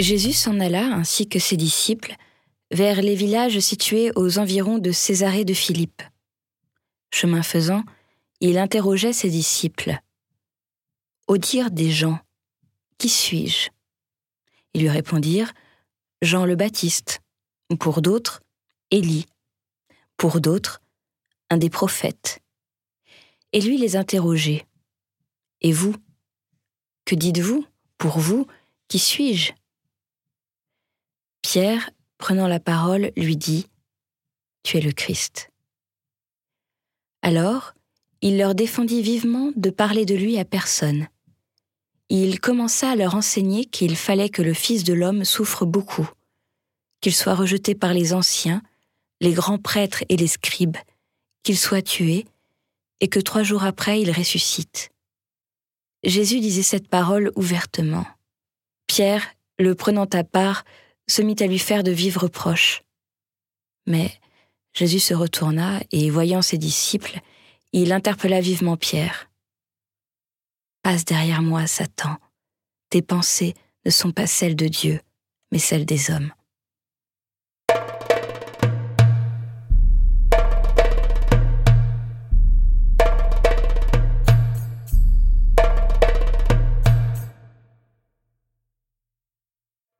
Jésus s'en alla, ainsi que ses disciples, vers les villages situés aux environs de Césarée de Philippe. Chemin faisant, il interrogeait ses disciples. Au dire des gens, qui suis-je? Ils lui répondirent Jean le Baptiste, pour d'autres, Élie, pour d'autres, un des prophètes. Et lui les interrogeait. Et vous Que dites-vous Pour vous, qui suis-je? Pierre, prenant la parole, lui dit Tu es le Christ. Alors, il leur défendit vivement de parler de lui à personne. Il commença à leur enseigner qu'il fallait que le Fils de l'homme souffre beaucoup, qu'il soit rejeté par les anciens, les grands prêtres et les scribes, qu'il soit tué, et que trois jours après il ressuscite. Jésus disait cette parole ouvertement. Pierre, le prenant à part, se mit à lui faire de vivres reproches. Mais Jésus se retourna et, voyant ses disciples, il interpella vivement Pierre. Passe derrière moi, Satan. Tes pensées ne sont pas celles de Dieu, mais celles des hommes.